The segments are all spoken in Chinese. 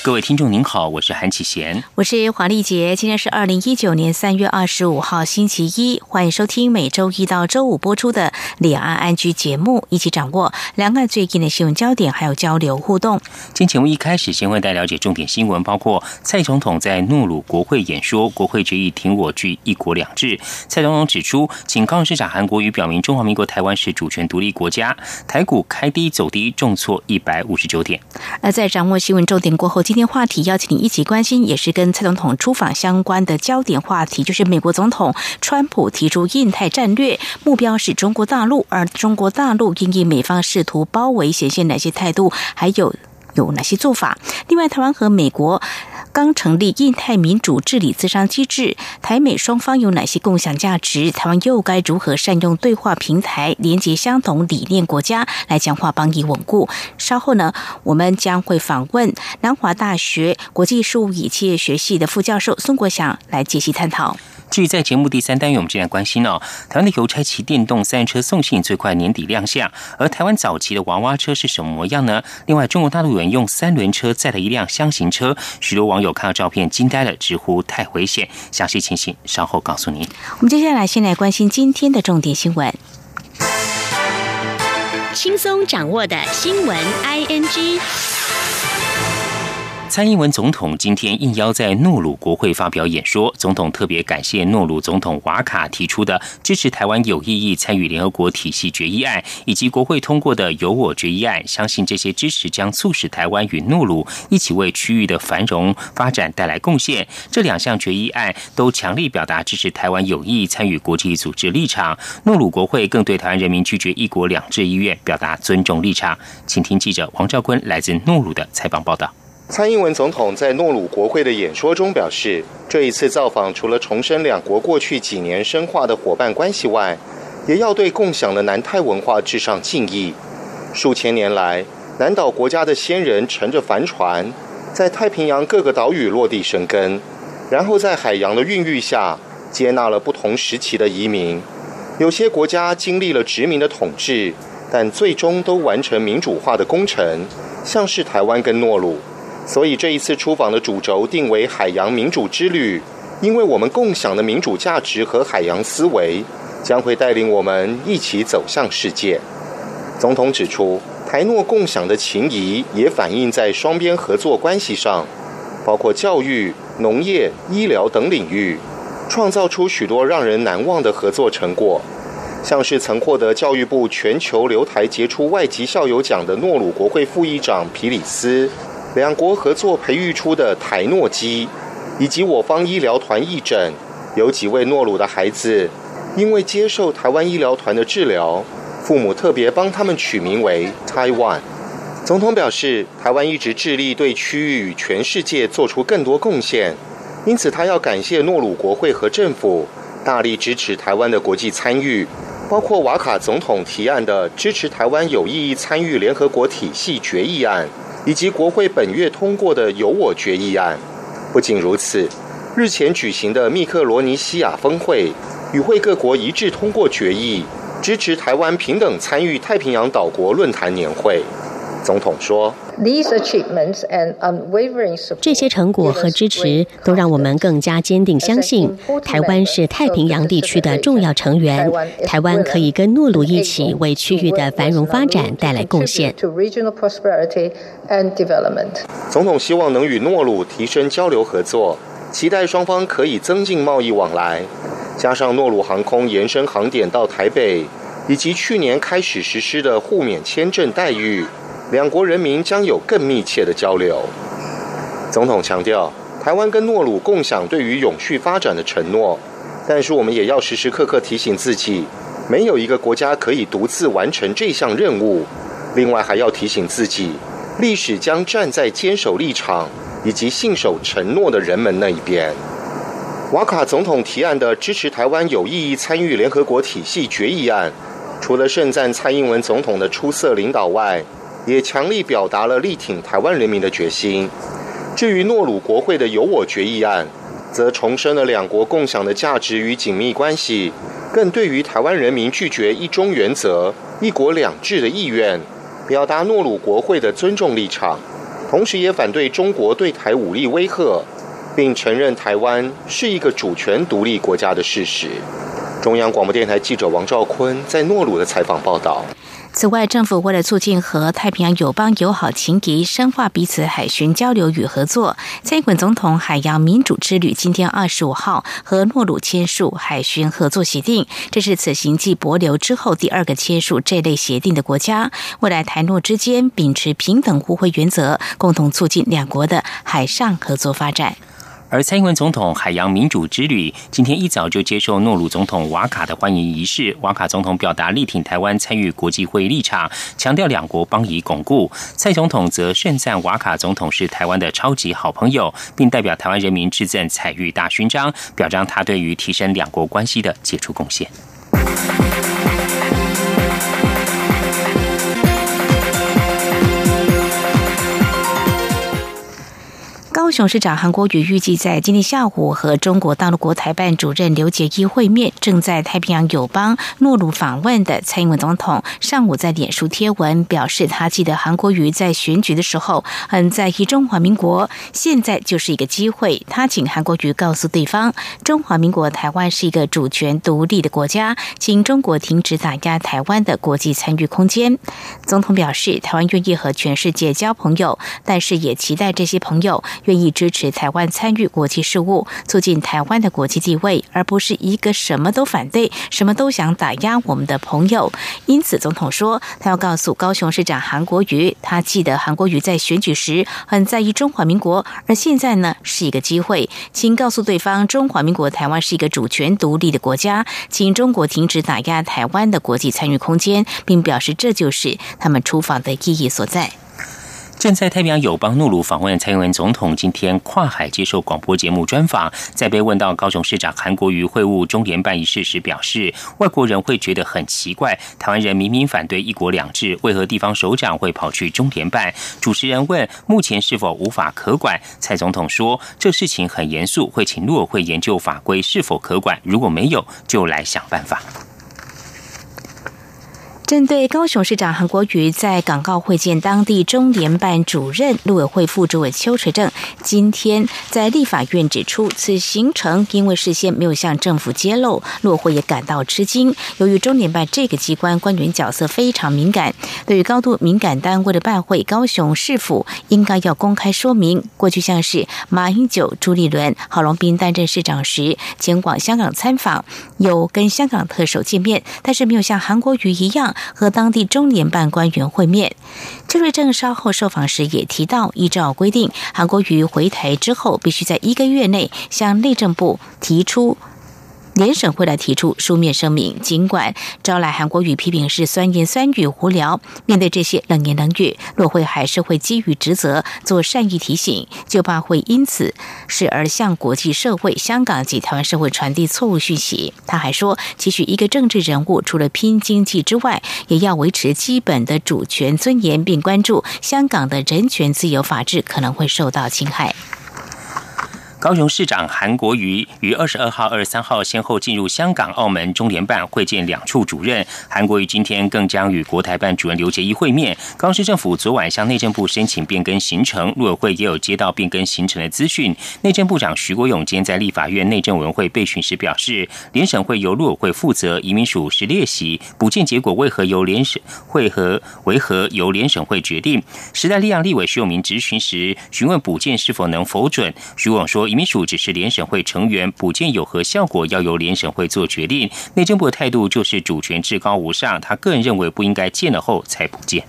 各位听众您好，我是韩启贤，我是黄丽杰。今天是二零一九年三月二十五号星期一，欢迎收听每周一到周五播出的两岸安居节目，一起掌握两岸最近的新闻焦点，还有交流互动。今天节目一开始，先为大家了解重点新闻，包括蔡总统在诺鲁国会演说，国会决议挺我具一国两制。蔡总统指出，警告市长韩国瑜，表明中华民国台湾是主权独立国家。台股开低走低，重挫一百五十九点。而在掌握新闻重点过后，今天话题邀请你一起关心，也是跟蔡总统出访相关的焦点话题，就是美国总统川普提出印太战略，目标是中国大陆，而中国大陆因应美方试图包围，显现哪些态度，还有有哪些做法？另外，台湾和美国。刚成立印太民主治理咨商机制，台美双方有哪些共享价值？台湾又该如何善用对话平台，连接相同理念国家，来强化邦谊稳固？稍后呢，我们将会访问南华大学国际事务与企业学系的副教授孙国祥来解析探讨。至于在节目第三单元，我们今天关心哦，台湾的邮差骑电动三轮车送信最快年底亮相，而台湾早期的娃娃车是什么模样呢？另外，中国大陆有人用三轮车载了一辆箱型车，许多网友看到照片惊呆了，直呼太危险。详细情形稍后告诉您。我们接下来先来关心今天的重点新闻，轻松掌握的新闻 I N G。蔡英文总统今天应邀在诺鲁国会发表演说。总统特别感谢诺鲁总统瓦卡提出的支持台湾有意义参与联合国体系决议案，以及国会通过的由我决议案。相信这些支持将促使台湾与诺鲁一起为区域的繁荣发展带来贡献。这两项决议案都强力表达支持台湾有意参与国际组织立场。诺鲁国会更对台湾人民拒绝一国两制意愿表达尊重立场。请听记者王兆坤来自诺鲁的采访报道。蔡英文总统在诺鲁国会的演说中表示，这一次造访除了重申两国过去几年深化的伙伴关系外，也要对共享的南太文化致上敬意。数千年来，南岛国家的先人乘着帆船，在太平洋各个岛屿落地生根，然后在海洋的孕育下，接纳了不同时期的移民。有些国家经历了殖民的统治，但最终都完成民主化的工程，像是台湾跟诺鲁。所以这一次出访的主轴定为海洋民主之旅，因为我们共享的民主价值和海洋思维，将会带领我们一起走向世界。总统指出，台诺共享的情谊也反映在双边合作关系上，包括教育、农业、医疗等领域，创造出许多让人难忘的合作成果，像是曾获得教育部全球留台杰出外籍校友奖的诺鲁国会副议长皮里斯。两国合作培育出的台诺基，以及我方医疗团义诊，有几位诺鲁的孩子，因为接受台湾医疗团的治疗，父母特别帮他们取名为 Taiwan。总统表示，台湾一直致力对区域与全世界做出更多贡献，因此他要感谢诺鲁国会和政府大力支持台湾的国际参与，包括瓦卡总统提案的支持台湾有意义参与联合国体系决议案。以及国会本月通过的由我决议案。不仅如此，日前举行的密克罗尼西亚峰会，与会各国一致通过决议，支持台湾平等参与太平洋岛国论坛年会。总统说。这些成果和支持都让我们更加坚定相信，台湾是太平洋地区的重要成员。台湾可以跟诺鲁一起为区域的繁荣发展带来贡献。总统希望能与诺鲁提升交流合作，期待双方可以增进贸易往来。加上诺鲁航空延伸航点到台北，以及去年开始实施的互免签证待遇。两国人民将有更密切的交流。总统强调，台湾跟诺鲁共享对于永续发展的承诺，但是我们也要时时刻刻提醒自己，没有一个国家可以独自完成这项任务。另外，还要提醒自己，历史将站在坚守立场以及信守承诺的人们那一边。瓦卡总统提案的支持台湾有意义参与联合国体系决议案。除了盛赞蔡英文总统的出色领导外，也强力表达了力挺台湾人民的决心。至于诺鲁国会的有我决议案，则重申了两国共享的价值与紧密关系，更对于台湾人民拒绝一中原则、一国两制的意愿，表达诺鲁国会的尊重立场，同时也反对中国对台武力威吓，并承认台湾是一个主权独立国家的事实。中央广播电台记者王兆坤在诺鲁的采访报道。此外，政府为了促进和太平洋友邦友好情谊，深化彼此海巡交流与合作，蔡英文总统海洋民主之旅今天二十五号和诺鲁签署海巡合作协定，这是此行继博流之后第二个签署这类协定的国家。未来台诺之间秉持平等互惠原则，共同促进两国的海上合作发展。而蔡英文总统海洋民主之旅今天一早就接受诺鲁总统瓦卡的欢迎仪式。瓦卡总统表达力挺台湾参与国际会议立场，强调两国邦谊巩固。蔡总统则盛赞瓦卡总统是台湾的超级好朋友，并代表台湾人民致赠彩玉大勋章，表彰他对于提升两国关系的杰出贡献。高雄市长韩国瑜预计在今天下午和中国大陆国台办主任刘捷一会面。正在太平洋友邦诺鲁访问的蔡英文总统上午在脸书贴文表示，他记得韩国瑜在选举的时候很在意中华民国，现在就是一个机会。他请韩国瑜告诉对方，中华民国台湾是一个主权独立的国家，请中国停止打压台湾的国际参与空间。总统表示，台湾愿意和全世界交朋友，但是也期待这些朋友愿。意支持台湾参与国际事务，促进台湾的国际地位，而不是一个什么都反对、什么都想打压我们的朋友。因此，总统说，他要告诉高雄市长韩国瑜，他记得韩国瑜在选举时很在意中华民国，而现在呢是一个机会，请告诉对方，中华民国台湾是一个主权独立的国家，请中国停止打压台湾的国际参与空间，并表示这就是他们出访的意义所在。正在太平洋友邦诺鲁访问蔡英文总统，今天跨海接受广播节目专访，在被问到高雄市长韩国瑜会晤中联办一事时，表示外国人会觉得很奇怪，台湾人明明反对一国两制，为何地方首长会跑去中联办？主持人问目前是否无法可管，蔡总统说这事情很严肃，会请陆委会研究法规是否可管，如果没有，就来想办法。针对高雄市长韩国瑜在港澳会见当地中联办主任、陆委会副主委邱垂正，今天在立法院指出，此行程因为事先没有向政府揭露，陆委会也感到吃惊。由于中联办这个机关官员角色非常敏感，对于高度敏感单位的办会，高雄市府应该要公开说明。过去像是马英九、朱立伦、郝龙斌担任市长时，前往香港参访，有跟香港特首见面，但是没有像韩国瑜一样。和当地中联办官员会面，邱瑞正稍后受访时也提到，依照规定，韩国瑜回台之后，必须在一个月内向内政部提出。联审会来提出书面声明，尽管招来韩国语批评是酸言酸语、无聊，面对这些冷言冷语，骆慧还是会基于职责做善意提醒，就怕会因此使而向国际社会、香港及台湾社会传递错误讯息。他还说，期许一个政治人物除了拼经济之外，也要维持基本的主权尊严，并关注香港的人权、自由、法治可能会受到侵害。高雄市长韩国瑜于二十二号、二十三号先后进入香港、澳门中联办会见两处主任。韩国瑜今天更将与国台办主任刘捷一会面。高市政府昨晚向内政部申请变更行程，陆委会也有接到变更行程的资讯。内政部长徐国勇今天在立法院内政委员会备询时表示，联审会由陆委会负责，移民署是列席，补件结果为何由联审会和为何由联审会决定？时代力量立委徐永明质询时询问补件是否能否准，徐勇说。李秘书只是联审会成员，补件有何效果要由联审会做决定。内政部的态度就是主权至高无上，他个人认为不应该见了后才补件。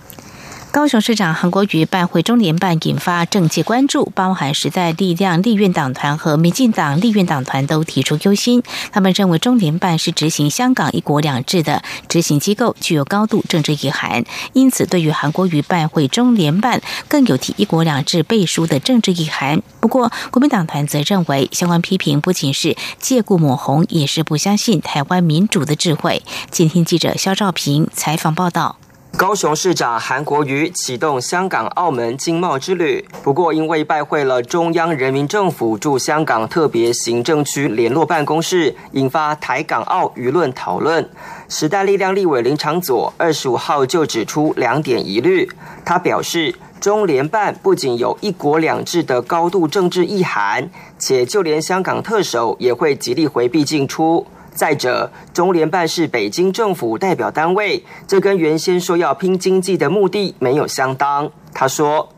高雄市长韩国瑜办会中联办，引发政界关注，包含时代力量立院党团和民进党立院党团都提出忧心。他们认为中联办是执行香港一国两制的执行机构，具有高度政治意涵，因此对于韩国瑜办会中联办，更有提一国两制背书的政治意涵。不过，国民党团则认为，相关批评不仅是借故抹红，也是不相信台湾民主的智慧。今天记者肖兆平采访报道。高雄市长韩国瑜启动香港、澳门经贸之旅，不过因为拜会了中央人民政府驻香港特别行政区联络办公室，引发台港澳舆论讨论。时代力量立委林长佐二十五号就指出两点疑虑，他表示中联办不仅有一国两制的高度政治意涵，且就连香港特首也会极力回避进出。再者，中联办是北京政府代表单位，这跟原先说要拼经济的目的没有相当。他说：“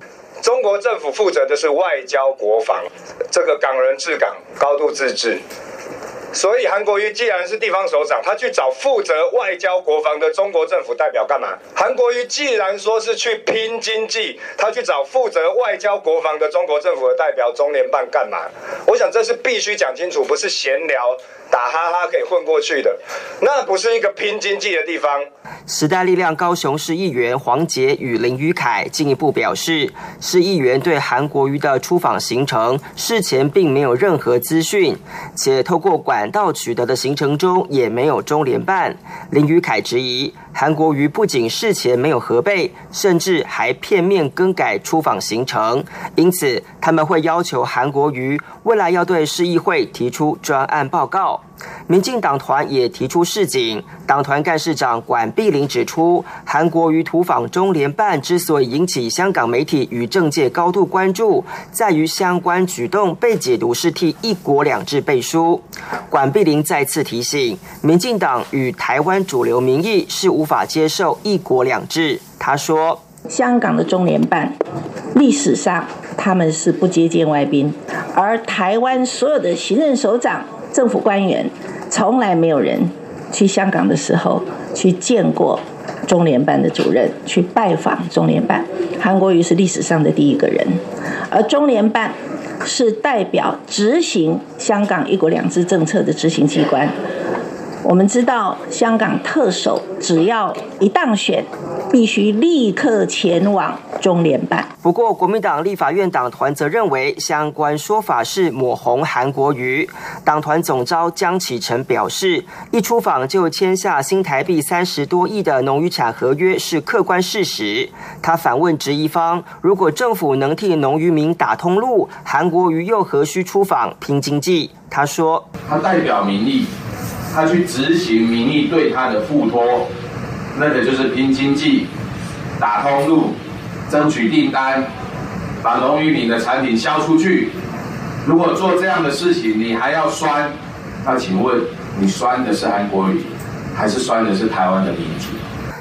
中国政府负责的是外交国防，这个港人治港，高度自治。所以韩国瑜既然是地方首长，他去找负责外交国防的中国政府代表干嘛？韩国瑜既然说是去拼经济，他去找负责外交国防的中国政府的代表中联办干嘛？我想这是必须讲清楚，不是闲聊。”打哈哈可以混过去的，那不是一个拼经济的地方。时代力量高雄市议员黄杰与林宇凯进一步表示，市议员对韩国瑜的出访行程事前并没有任何资讯，且透过管道取得的行程中也没有中联办。林宇凯质疑。韩国瑜不仅事前没有核备，甚至还片面更改出访行程，因此他们会要求韩国瑜未来要对市议会提出专案报告。民进党团也提出示警，党团干事长管碧玲指出，韩国瑜土访中联办之所以引起香港媒体与政界高度关注，在于相关举动被解读是替一国两制背书。管碧玲再次提醒，民进党与台湾主流民意是无法接受一国两制。他说：“香港的中联办历史上他们是不接见外宾，而台湾所有的行政首长。”政府官员从来没有人去香港的时候去见过中联办的主任，去拜访中联办。韩国瑜是历史上的第一个人，而中联办是代表执行香港一国两制政策的执行机关。我们知道，香港特首只要一当选，必须立刻前往中联办。不过，国民党立法院党团则认为，相关说法是抹红韩国瑜。党团总召江启臣表示，一出访就签下新台币三十多亿的农渔产合约是客观事实。他反问质疑方：如果政府能替农渔民打通路，韩国瑜又何须出访拼经济？他说：他代表民意。他去执行民意对他的付托，那个就是拼经济、打通路、争取订单、把龙鱼岭的产品销出去。如果做这样的事情，你还要酸？那请问你酸的是韩国语，还是酸的是台湾的民主？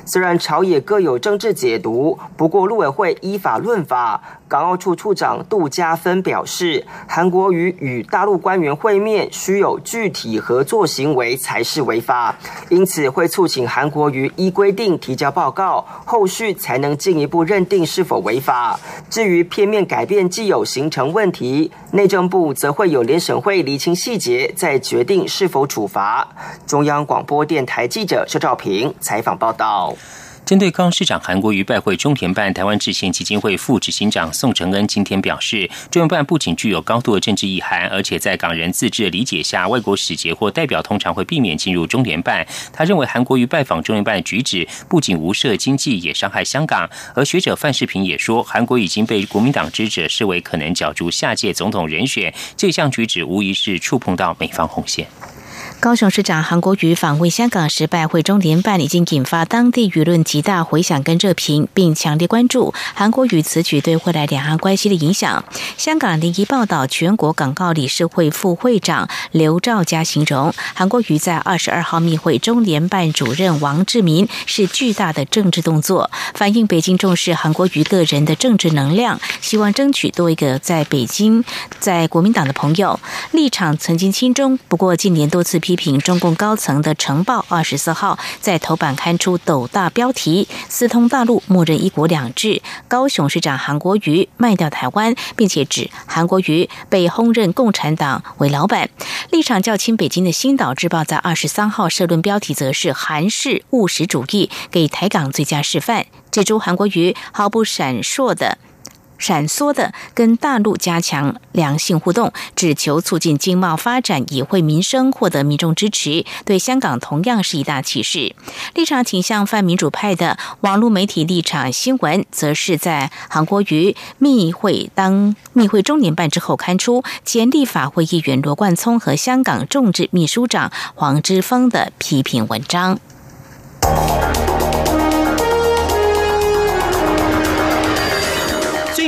虽然朝野各有政治解读，不过陆委会依法论法。港澳处处长杜家芬表示，韩国瑜与大陆官员会面需有具体合作行为才是违法，因此会促请韩国瑜依规定提交报告，后续才能进一步认定是否违法。至于片面改变既有形成问题，内政部则会有联审会厘清细节，再决定是否处罚。中央广播电台记者邱兆平采访报道。针对高市长韩国瑜拜会中联办，台湾制宪基金会副执行长宋承恩今天表示，中联办不仅具有高度的政治意涵，而且在港人自治的理解下，外国使节或代表通常会避免进入中联办。他认为韩国瑜拜访中联办的举止不仅无涉经济，也伤害香港。而学者范世平也说，韩国已经被国民党支持视为可能角逐下届总统人选，这项举止无疑是触碰到美方红线。高雄市长韩国瑜访问香港时拜会中联办，已经引发当地舆论极大回响跟热评，并强烈关注韩国瑜此举对未来两岸关系的影响。香港联谊报道，全国港澳理事会副会长刘兆佳形容，韩国瑜在二十二号密会中联办主任王志民是巨大的政治动作，反映北京重视韩国瑜个人的政治能量，希望争取多一个在北京在国民党的朋友。立场曾经亲中，不过近年多次批。批评中共高层的《晨报》二十四号在头版刊出斗大标题：“私通大陆，默认一国两制。”高雄市长韩国瑜卖掉台湾，并且指韩国瑜被轰任共产党为老板，立场较亲北京的《新岛日报》在二十三号社论标题则是“韩式务实主义给台港最佳示范”，这周韩国瑜毫不闪烁的。闪缩的跟大陆加强良性互动，只求促进经贸发展，以惠民生，获得民众支持，对香港同样是一大启示。立场倾向泛民主派的网络媒体立场新闻，则是在韩国瑜密会当密会中年半之后刊出前立法会议员罗冠聪和香港众志秘书长黄之锋的批评文章。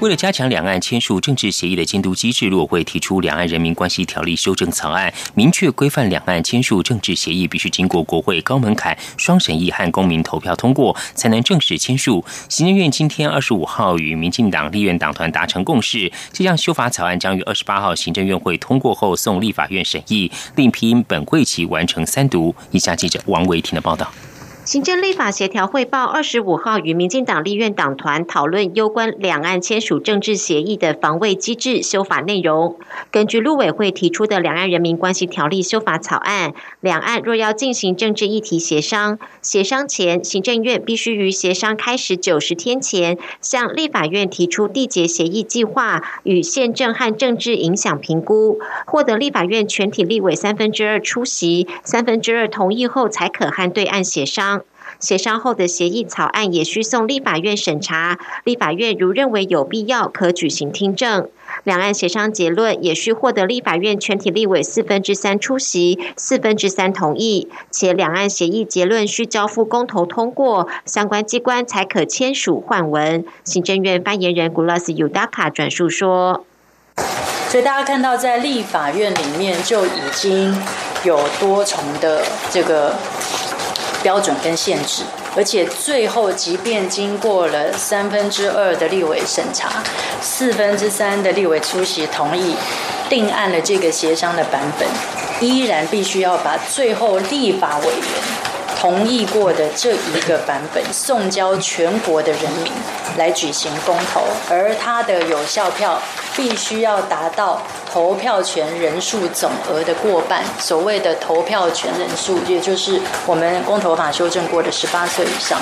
为了加强两岸签署政治协议的监督机制，陆委会提出《两岸人民关系条例》修正草案，明确规范两岸签署政治协议必须经过国会高门槛双审议和公民投票通过，才能正式签署。行政院今天二十五号与民进党立院党团达成共识，这项修法草案将于二十八号行政院会通过后送立法院审议，另批本会期完成三读。以下记者王维婷的报道。行政立法协调汇报二十五号与民进党立院党团讨论攸关两岸签署政治协议的防卫机制修法内容。根据陆委会提出的《两岸人民关系条例》修法草案，两岸若要进行政治议题协商，协商前行政院必须于协商开始九十天前向立法院提出缔结协议计划与宪政和政治影响评估，获得立法院全体立委三分之二出席、三分之二同意后，才可和对岸协商。协商后的协议草案也需送立法院审查，立法院如认为有必要，可举行听证。两岸协商结论也需获得立法院全体立委四分之三出席、四分之三同意，且两岸协议结论需交付公投通过，相关机关才可签署换文。行政院发言人古拉斯尤达卡转述说：“所以大家看到，在立法院里面就已经有多重的这个。”标准跟限制，而且最后即便经过了三分之二的立委审查，四分之三的立委出席同意，定案了这个协商的版本，依然必须要把最后立法委员同意过的这一个版本送交全国的人民来举行公投，而它的有效票必须要达到。投票权人数总额的过半，所谓的投票权人数，也就是我们公投法修正过的十八岁以上。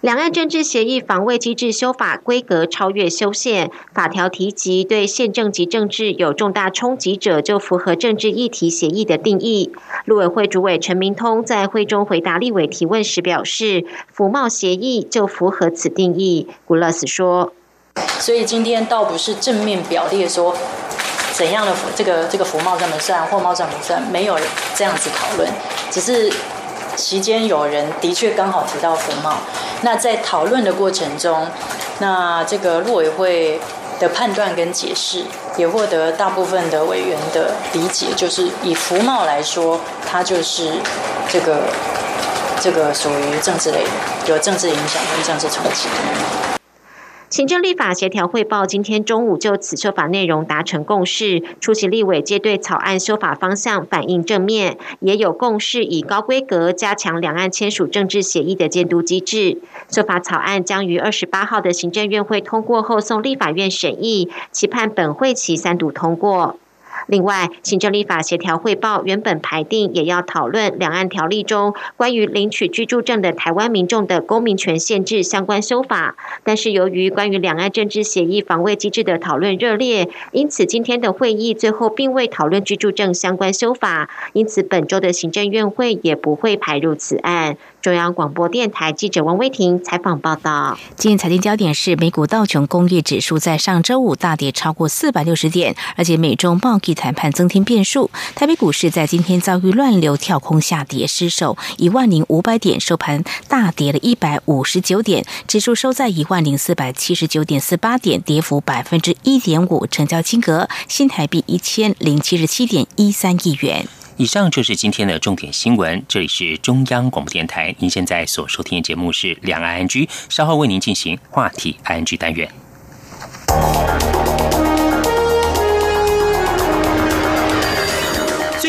两岸政治协议防卫机制修法规格超越修宪，法条提及对宪政及政治有重大冲击者，就符合政治议题协议的定义。陆委会主委陈明通在会中回答立委提问时表示，服贸协议就符合此定义。古勒斯说，所以今天倒不是正面表列说。怎样的这个这个服贸算不算，货贸算不算？没有这样子讨论，只是期间有人的确刚好提到福茂。那在讨论的过程中，那这个陆委会的判断跟解释，也获得大部分的委员的理解，就是以福茂来说，它就是这个这个属于政治类的，有政治影响跟政治冲击。行政立法协调汇报今天中午就此修法内容达成共识，出席立委皆对草案修法方向反映正面，也有共识以高规格加强两岸签署政治协议的监督机制。修法草案将于二十八号的行政院会通过后送立法院审议，期盼本会期三读通过。另外，行政立法协调汇报原本排定也要讨论两岸条例中关于领取居住证的台湾民众的公民权限制相关修法，但是由于关于两岸政治协议防卫机制的讨论热烈，因此今天的会议最后并未讨论居住证相关修法，因此本周的行政院会也不会排入此案。中央广播电台记者王威婷采访报道。今天财经焦点是美股道琼工业指数在上周五大跌超过四百六十点，而且美中贸易谈判增添变数。台北股市在今天遭遇乱流跳空下跌失守一万零五百点，收盘大跌了一百五十九点，指数收在一万零四百七十九点四八点，跌幅百分之一点五，成交金额新台币一千零七十七点一三亿元。以上就是今天的重点新闻。这里是中央广播电台，您现在所收听的节目是《两岸安居》，稍后为您进行话题安居单元。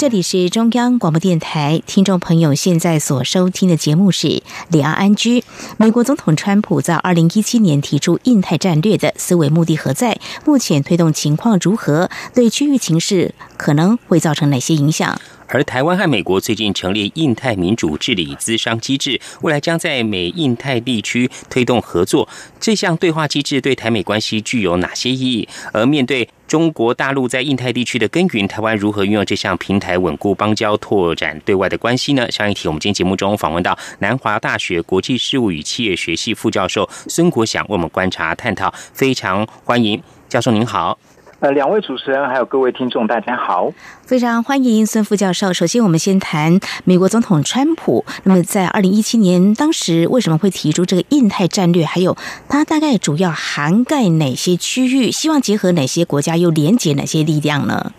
这里是中央广播电台，听众朋友现在所收听的节目是《两岸安居》。美国总统川普在二零一七年提出印太战略的思维目的何在？目前推动情况如何？对区域情势可能会造成哪些影响？而台湾和美国最近成立印太民主治理资商机制，未来将在美印太地区推动合作。这项对话机制对台美关系具有哪些意义？而面对中国大陆在印太地区的耕耘，台湾如何运用这项平台稳固邦交、拓展对外的关系呢？上一题我们今天节目中访问到南华大学国际事务与企业学系副教授孙国祥，为我们观察探讨，非常欢迎教授您好。呃，两位主持人还有各位听众，大家好，非常欢迎孙副教授。首先，我们先谈美国总统川普。那么，在二零一七年，当时为什么会提出这个印太战略？还有，它大概主要涵盖哪些区域？希望结合哪些国家，又连接哪些力量呢？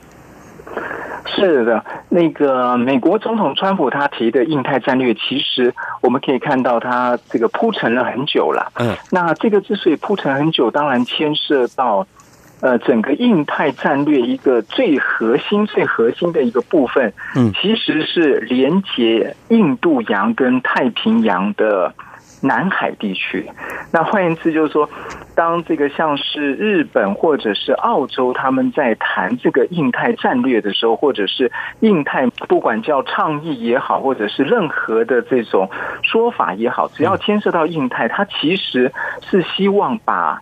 是的，那个美国总统川普他提的印太战略，其实我们可以看到，他这个铺陈了很久了。嗯，那这个之所以铺陈很久，当然牵涉到。呃，整个印太战略一个最核心、最核心的一个部分，嗯，其实是连接印度洋跟太平洋的南海地区。那换言之，就是说，当这个像是日本或者是澳洲他们在谈这个印太战略的时候，或者是印太不管叫倡议也好，或者是任何的这种说法也好，只要牵涉到印太，它其实是希望把。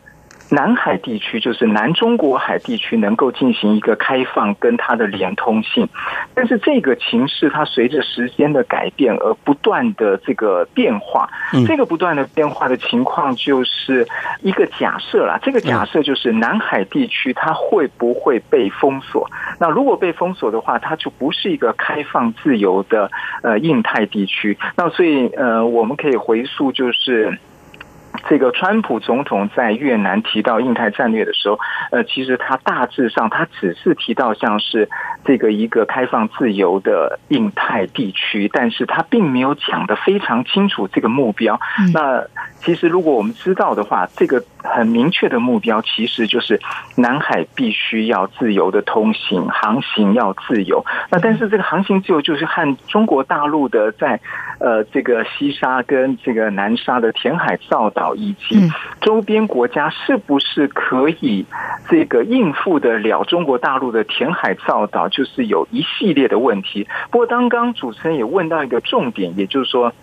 南海地区，就是南中国海地区，能够进行一个开放跟它的连通性。但是这个情势它随着时间的改变而不断的这个变化。这个不断的变化的情况，就是一个假设啦。这个假设就是南海地区它会不会被封锁？那如果被封锁的话，它就不是一个开放自由的呃印太地区。那所以呃，我们可以回溯就是。这个川普总统在越南提到印太战略的时候，呃，其实他大致上他只是提到像是这个一个开放自由的印太地区，但是他并没有讲的非常清楚这个目标。那其实如果我们知道的话，这个很明确的目标其实就是南海必须要自由的通行，航行要自由。那但是这个航行自由就是和中国大陆的在呃这个西沙跟这个南沙的填海造岛。以及周边国家是不是可以这个应付得了中国大陆的填海造岛，就是有一系列的问题。不过，刚刚主持人也问到一个重点，也就是说。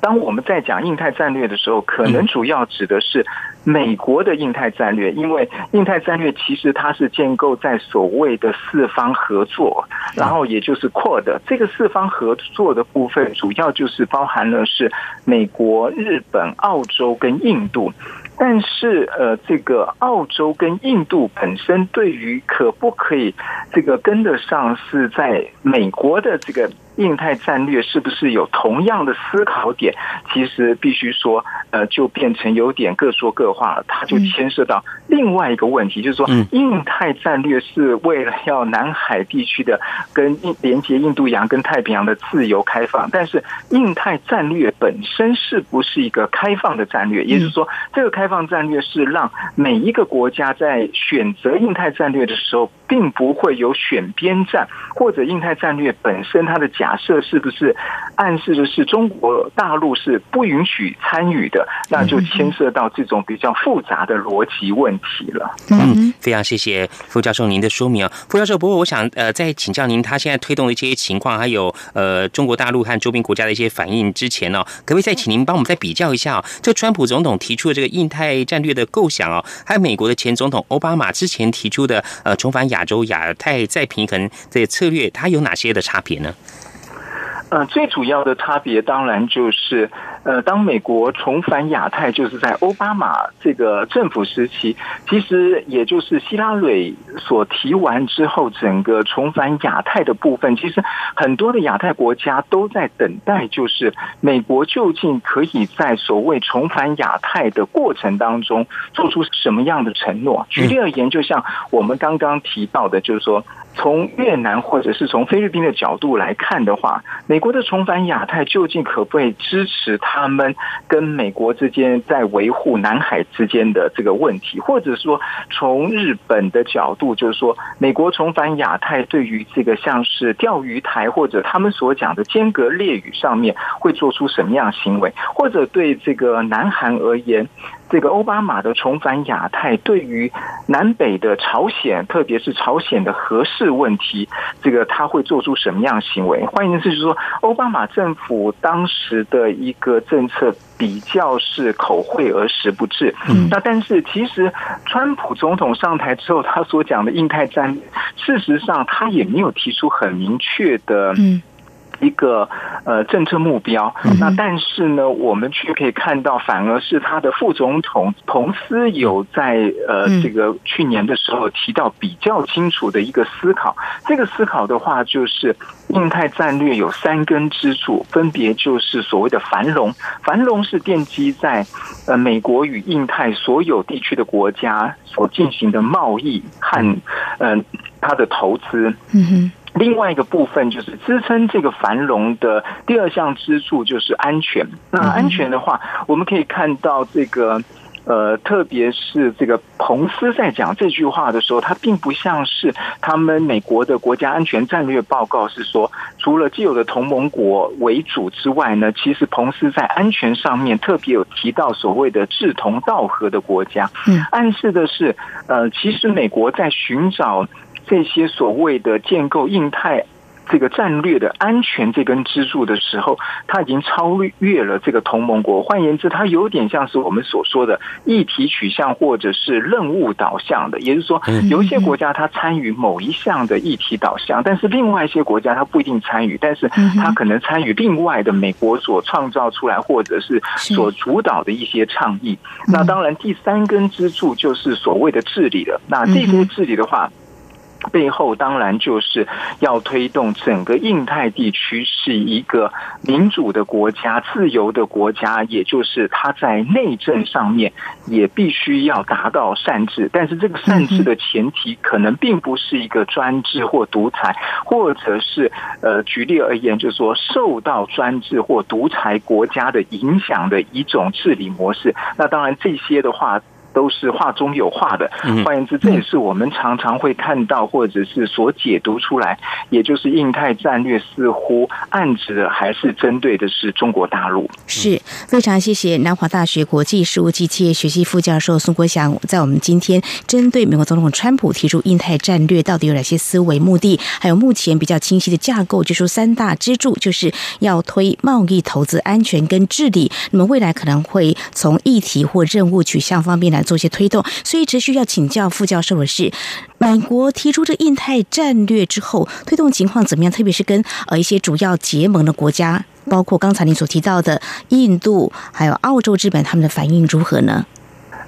当我们在讲印太战略的时候，可能主要指的是美国的印太战略，因为印太战略其实它是建构在所谓的四方合作，然后也就是 QUAD 这个四方合作的部分，主要就是包含了是美国、日本、澳洲跟印度。但是，呃，这个澳洲跟印度本身对于可不可以这个跟得上，是在美国的这个。印太战略是不是有同样的思考点？其实必须说，呃，就变成有点各说各话了。它就牵涉到另外一个问题，就是说，印太战略是为了要南海地区的跟印连接印度洋跟太平洋的自由开放，但是印太战略本身是不是一个开放的战略？也就是说，这个开放战略是让每一个国家在选择印太战略的时候，并不会有选边站，或者印太战略本身它的。假设是不是暗示的是中国大陆是不允许参与的？那就牵涉到这种比较复杂的逻辑问题了。嗯，非常谢谢傅教授您的说明啊，傅教授。不过我想呃，在请教您他现在推动的一些情况，还有呃中国大陆和周边国家的一些反应之前呢，可不可以再请您帮我们再比较一下啊？这川普总统提出的这个印太战略的构想啊，还有美国的前总统奥巴马之前提出的呃重返亚亚洲亚太再平衡的策略，它有哪些的差别呢？呃，最主要的差别当然就是，呃，当美国重返亚太，就是在奥巴马这个政府时期，其实也就是希拉蕊所提完之后，整个重返亚太的部分，其实很多的亚太国家都在等待，就是美国究竟可以在所谓重返亚太的过程当中，做出什么样的承诺？举例而言，就像我们刚刚提到的，就是说。从越南或者是从菲律宾的角度来看的话，美国的重返亚太究竟可不可以支持他们跟美国之间在维护南海之间的这个问题？或者说，从日本的角度，就是说，美国重返亚太对于这个像是钓鱼台或者他们所讲的间隔列屿上面会做出什么样行为？或者对这个南韩而言？这个奥巴马的重返亚太，对于南北的朝鲜，特别是朝鲜的核试问题，这个他会做出什么样行为？换言之，就是说，奥巴马政府当时的一个政策比较是口惠而实不至。嗯那但是，其实川普总统上台之后，他所讲的印太战略，事实上他也没有提出很明确的。一个呃政策目标，那但是呢，我们却可以看到，反而是他的副总统彭斯有在呃这个去年的时候提到比较清楚的一个思考。这个思考的话，就是印太战略有三根支柱，分别就是所谓的繁荣，繁荣是奠基在呃美国与印太所有地区的国家所进行的贸易和嗯它的投资。嗯哼。另外一个部分就是支撑这个繁荣的第二项支柱就是安全。那安全的话，我们可以看到这个呃，特别是这个彭斯在讲这句话的时候，他并不像是他们美国的国家安全战略报告是说，除了既有的同盟国为主之外呢，其实彭斯在安全上面特别有提到所谓的志同道合的国家，暗示的是呃，其实美国在寻找。这些所谓的建构印太这个战略的安全这根支柱的时候，它已经超越了这个同盟国。换言之，它有点像是我们所说的议题取向或者是任务导向的。也就是说，有一些国家它参与某一项的议题导向，但是另外一些国家它不一定参与，但是它可能参与另外的美国所创造出来或者是所主导的一些倡议。那当然，第三根支柱就是所谓的治理了。那这些治理的话。背后当然就是要推动整个印太地区是一个民主的国家、自由的国家，也就是它在内政上面也必须要达到善治。但是这个善治的前提可能并不是一个专制或独裁，或者是呃，举例而言，就是说受到专制或独裁国家的影响的一种治理模式。那当然这些的话。都是话中有话的，换言之，这也是我们常常会看到或者是所解读出来，也就是印太战略似乎暗指的还是针对的是中国大陆。是非常谢谢南华大学国际事务及企业学系副教授宋国祥，在我们今天针对美国总统川普提出印太战略到底有哪些思维目的，还有目前比较清晰的架构，就说三大支柱就是要推贸易、投资、安全跟治理。那么未来可能会从议题或任务取向方面来。做一些推动，所以只需要请教副教授的是，美国提出这印太战略之后，推动情况怎么样？特别是跟呃一些主要结盟的国家，包括刚才您所提到的印度、还有澳洲、日本，他们的反应如何呢？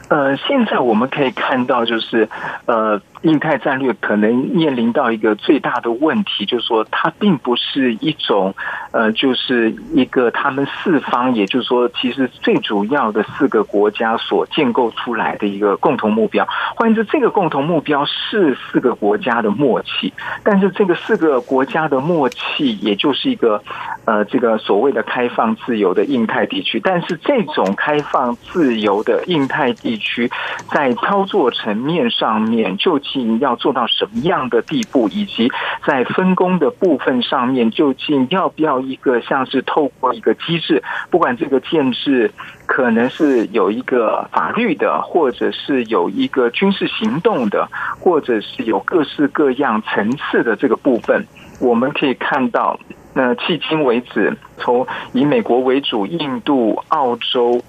呃，现在我们可以看到，就是呃。印太战略可能面临到一个最大的问题，就是说它并不是一种，呃，就是一个他们四方，也就是说，其实最主要的四个国家所建构出来的一个共同目标。换言之，这个共同目标是四个国家的默契，但是这个四个国家的默契，也就是一个，呃，这个所谓的开放自由的印太地区。但是这种开放自由的印太地区，在操作层面上面就。要做到什么样的地步，以及在分工的部分上面，究竟要不要一个像是透过一个机制，不管这个建制可能是有一个法律的，或者是有一个军事行动的，或者是有各式各样层次的这个部分，我们可以看到，那迄今为止，从以美国为主，印度、澳洲。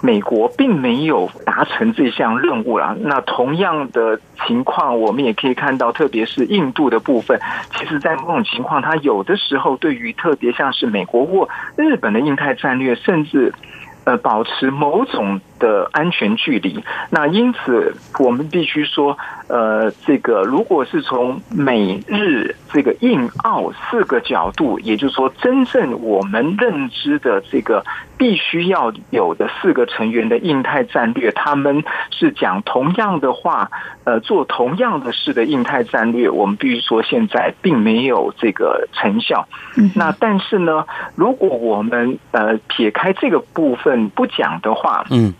美国并没有达成这项任务啦。那同样的情况，我们也可以看到，特别是印度的部分，其实，在某种情况，它有的时候对于特别像是美国或日本的印太战略，甚至呃保持某种。的安全距离，那因此我们必须说，呃，这个如果是从美日这个印澳四个角度，也就是说，真正我们认知的这个必须要有的四个成员的印太战略，他们是讲同样的话，呃，做同样的事的印太战略，我们必须说现在并没有这个成效。那但是呢，如果我们呃撇开这个部分不讲的话，嗯。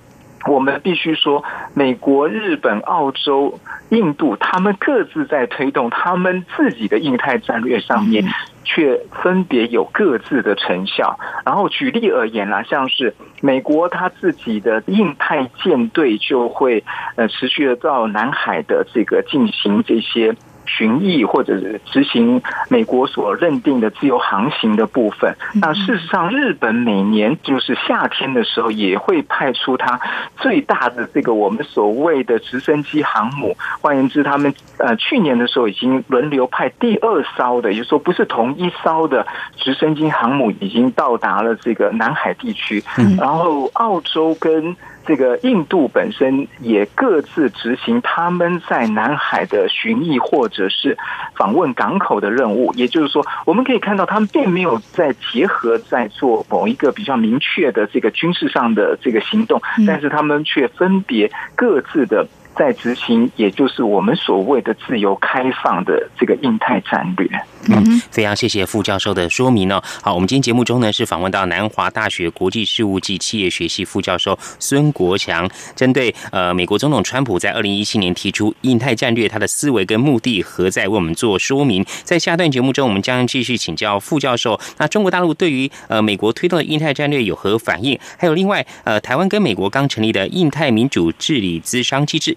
我们必须说，美国、日本、澳洲、印度，他们各自在推动他们自己的印太战略上面，却分别有各自的成效。然后举例而言啦，像是美国他自己的印太舰队就会呃持续的到南海的这个进行这些。巡弋或者是执行美国所认定的自由航行的部分。那事实上，日本每年就是夏天的时候，也会派出它最大的这个我们所谓的直升机航母。换言之，他们呃去年的时候已经轮流派第二艘的，也就是说不是同一艘的直升机航母已经到达了这个南海地区。然后澳洲跟这个印度本身也各自执行他们在南海的巡弋或者是访问港口的任务，也就是说，我们可以看到他们并没有在结合在做某一个比较明确的这个军事上的这个行动，但是他们却分别各自的。在执行，也就是我们所谓的自由开放的这个印太战略。嗯，非常谢谢副教授的说明哦。好，我们今天节目中呢是访问到南华大学国际事务及企业学系副教授孙国强，针对呃美国总统川普在二零一七年提出印太战略，他的思维跟目的何在，为我们做说明。在下段节目中，我们将继续请教副教授。那中国大陆对于呃美国推动的印太战略有何反应？还有另外呃台湾跟美国刚成立的印太民主治理资商机制。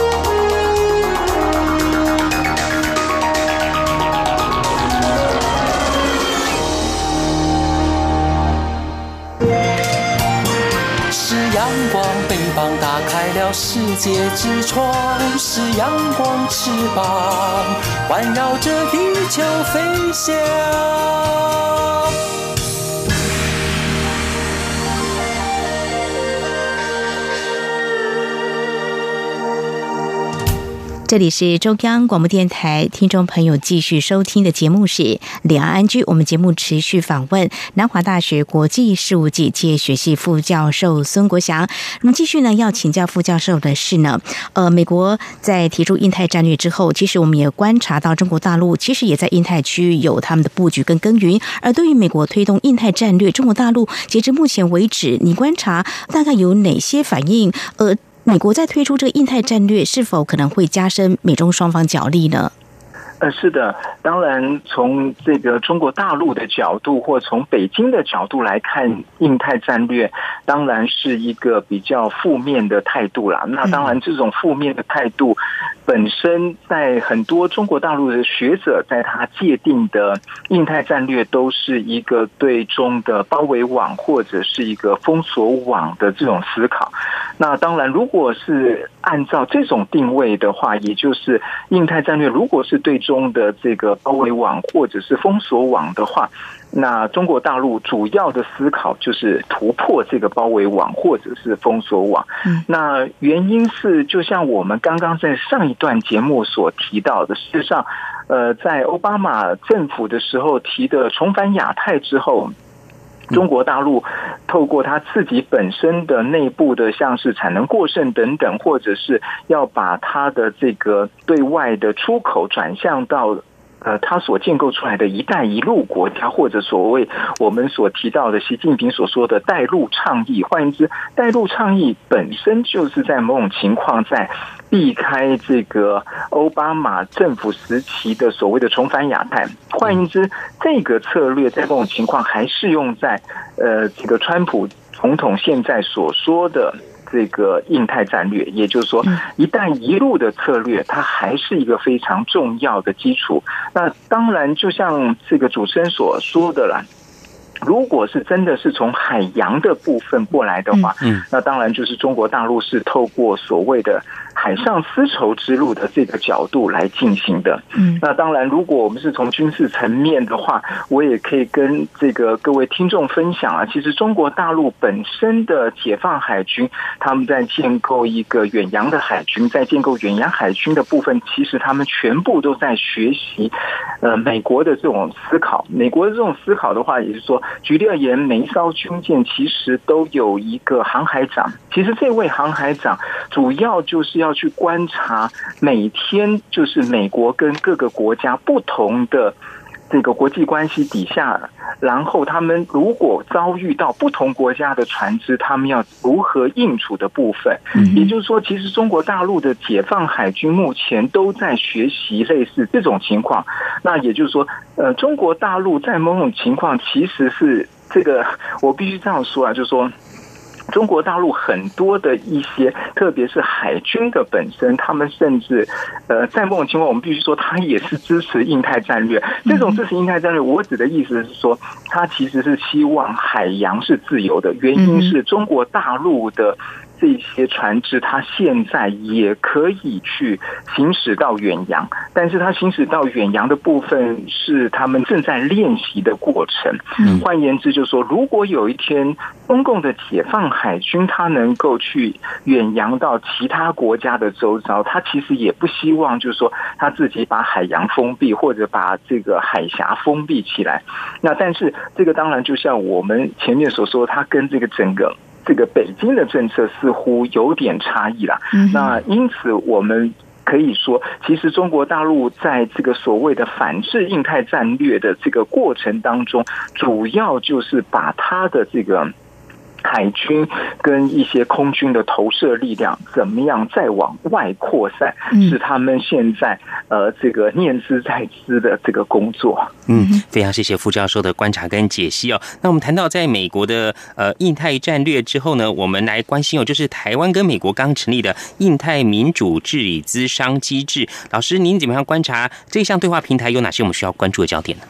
阳光，翅膀打开了世界之窗；是阳光，翅膀环绕着地球飞翔。这里是中央广播电台，听众朋友继续收听的节目是《两岸安居》。我们节目持续访问南华大学国际事务暨企业学系副教授孙国祥。那么继续呢，要请教副教授的是呢，呃，美国在提出印太战略之后，其实我们也观察到中国大陆其实也在印太区域有他们的布局跟耕耘。而对于美国推动印太战略，中国大陆截至目前为止，你观察大概有哪些反应？呃。美国在推出这个印太战略，是否可能会加深美中双方角力呢？呃，是的，当然，从这个中国大陆的角度，或从北京的角度来看，印太战略当然是一个比较负面的态度啦。那当然，这种负面的态度本身，在很多中国大陆的学者在他界定的印太战略，都是一个对中的包围网或者是一个封锁网的这种思考。那当然，如果是按照这种定位的话，也就是印太战略，如果是对中的这个包围网或者是封锁网的话，那中国大陆主要的思考就是突破这个包围网或者是封锁网。那原因是，就像我们刚刚在上一段节目所提到的，事实上，呃，在奥巴马政府的时候提的重返亚太之后。中国大陆透过它自己本身的内部的，像是产能过剩等等，或者是要把它的这个对外的出口转向到。呃，他所建构出来的一带一路国家，或者所谓我们所提到的习近平所说的带路倡议，换言之，带路倡议本身就是在某种情况在避开这个奥巴马政府时期的所谓的重返亚太。换言之，这个策略在某种情况还适用在呃这个川普总统现在所说的。这个印太战略，也就是说，一带一路的策略，它还是一个非常重要的基础。那当然，就像这个主持人所说的啦。如果是真的是从海洋的部分过来的话，嗯，那当然就是中国大陆是透过所谓的海上丝绸之路的这个角度来进行的。嗯，那当然，如果我们是从军事层面的话，我也可以跟这个各位听众分享啊。其实中国大陆本身的解放海军，他们在建构一个远洋的海军，在建构远洋海军的部分，其实他们全部都在学习呃美国的这种思考。美国的这种思考的话，也是说。举例而言，每一艘军舰其实都有一个航海长。其实这位航海长主要就是要去观察每天就是美国跟各个国家不同的这个国际关系底下，然后他们如果遭遇到不同国家的船只，他们要如何应处的部分。也就是说，其实中国大陆的解放海军目前都在学习类似这种情况。那也就是说。呃，中国大陆在某种情况其实是这个，我必须这样说啊，就是说，中国大陆很多的一些，特别是海军的本身，他们甚至呃，在某种情况，我们必须说，他也是支持印太战略。这种支持印太战略，我指的意思是说，他其实是希望海洋是自由的，原因是中国大陆的。这些船只，它现在也可以去行驶到远洋，但是它行驶到远洋的部分是他们正在练习的过程。换言之，就是说，如果有一天中共的解放海军它能够去远洋到其他国家的周遭，它其实也不希望就是说他自己把海洋封闭或者把这个海峡封闭起来。那但是这个当然就像我们前面所说，它跟这个整个。这个北京的政策似乎有点差异了。那因此，我们可以说，其实中国大陆在这个所谓的反制印太战略的这个过程当中，主要就是把它的这个。海军跟一些空军的投射力量怎么样再往外扩散，是他们现在呃这个念兹在兹的这个工作。嗯，非常谢谢副教授的观察跟解析哦。那我们谈到在美国的呃印太战略之后呢，我们来关心哦，就是台湾跟美国刚成立的印太民主治理资商机制。老师，您怎么样观察这项对话平台有哪些我们需要关注的焦点呢？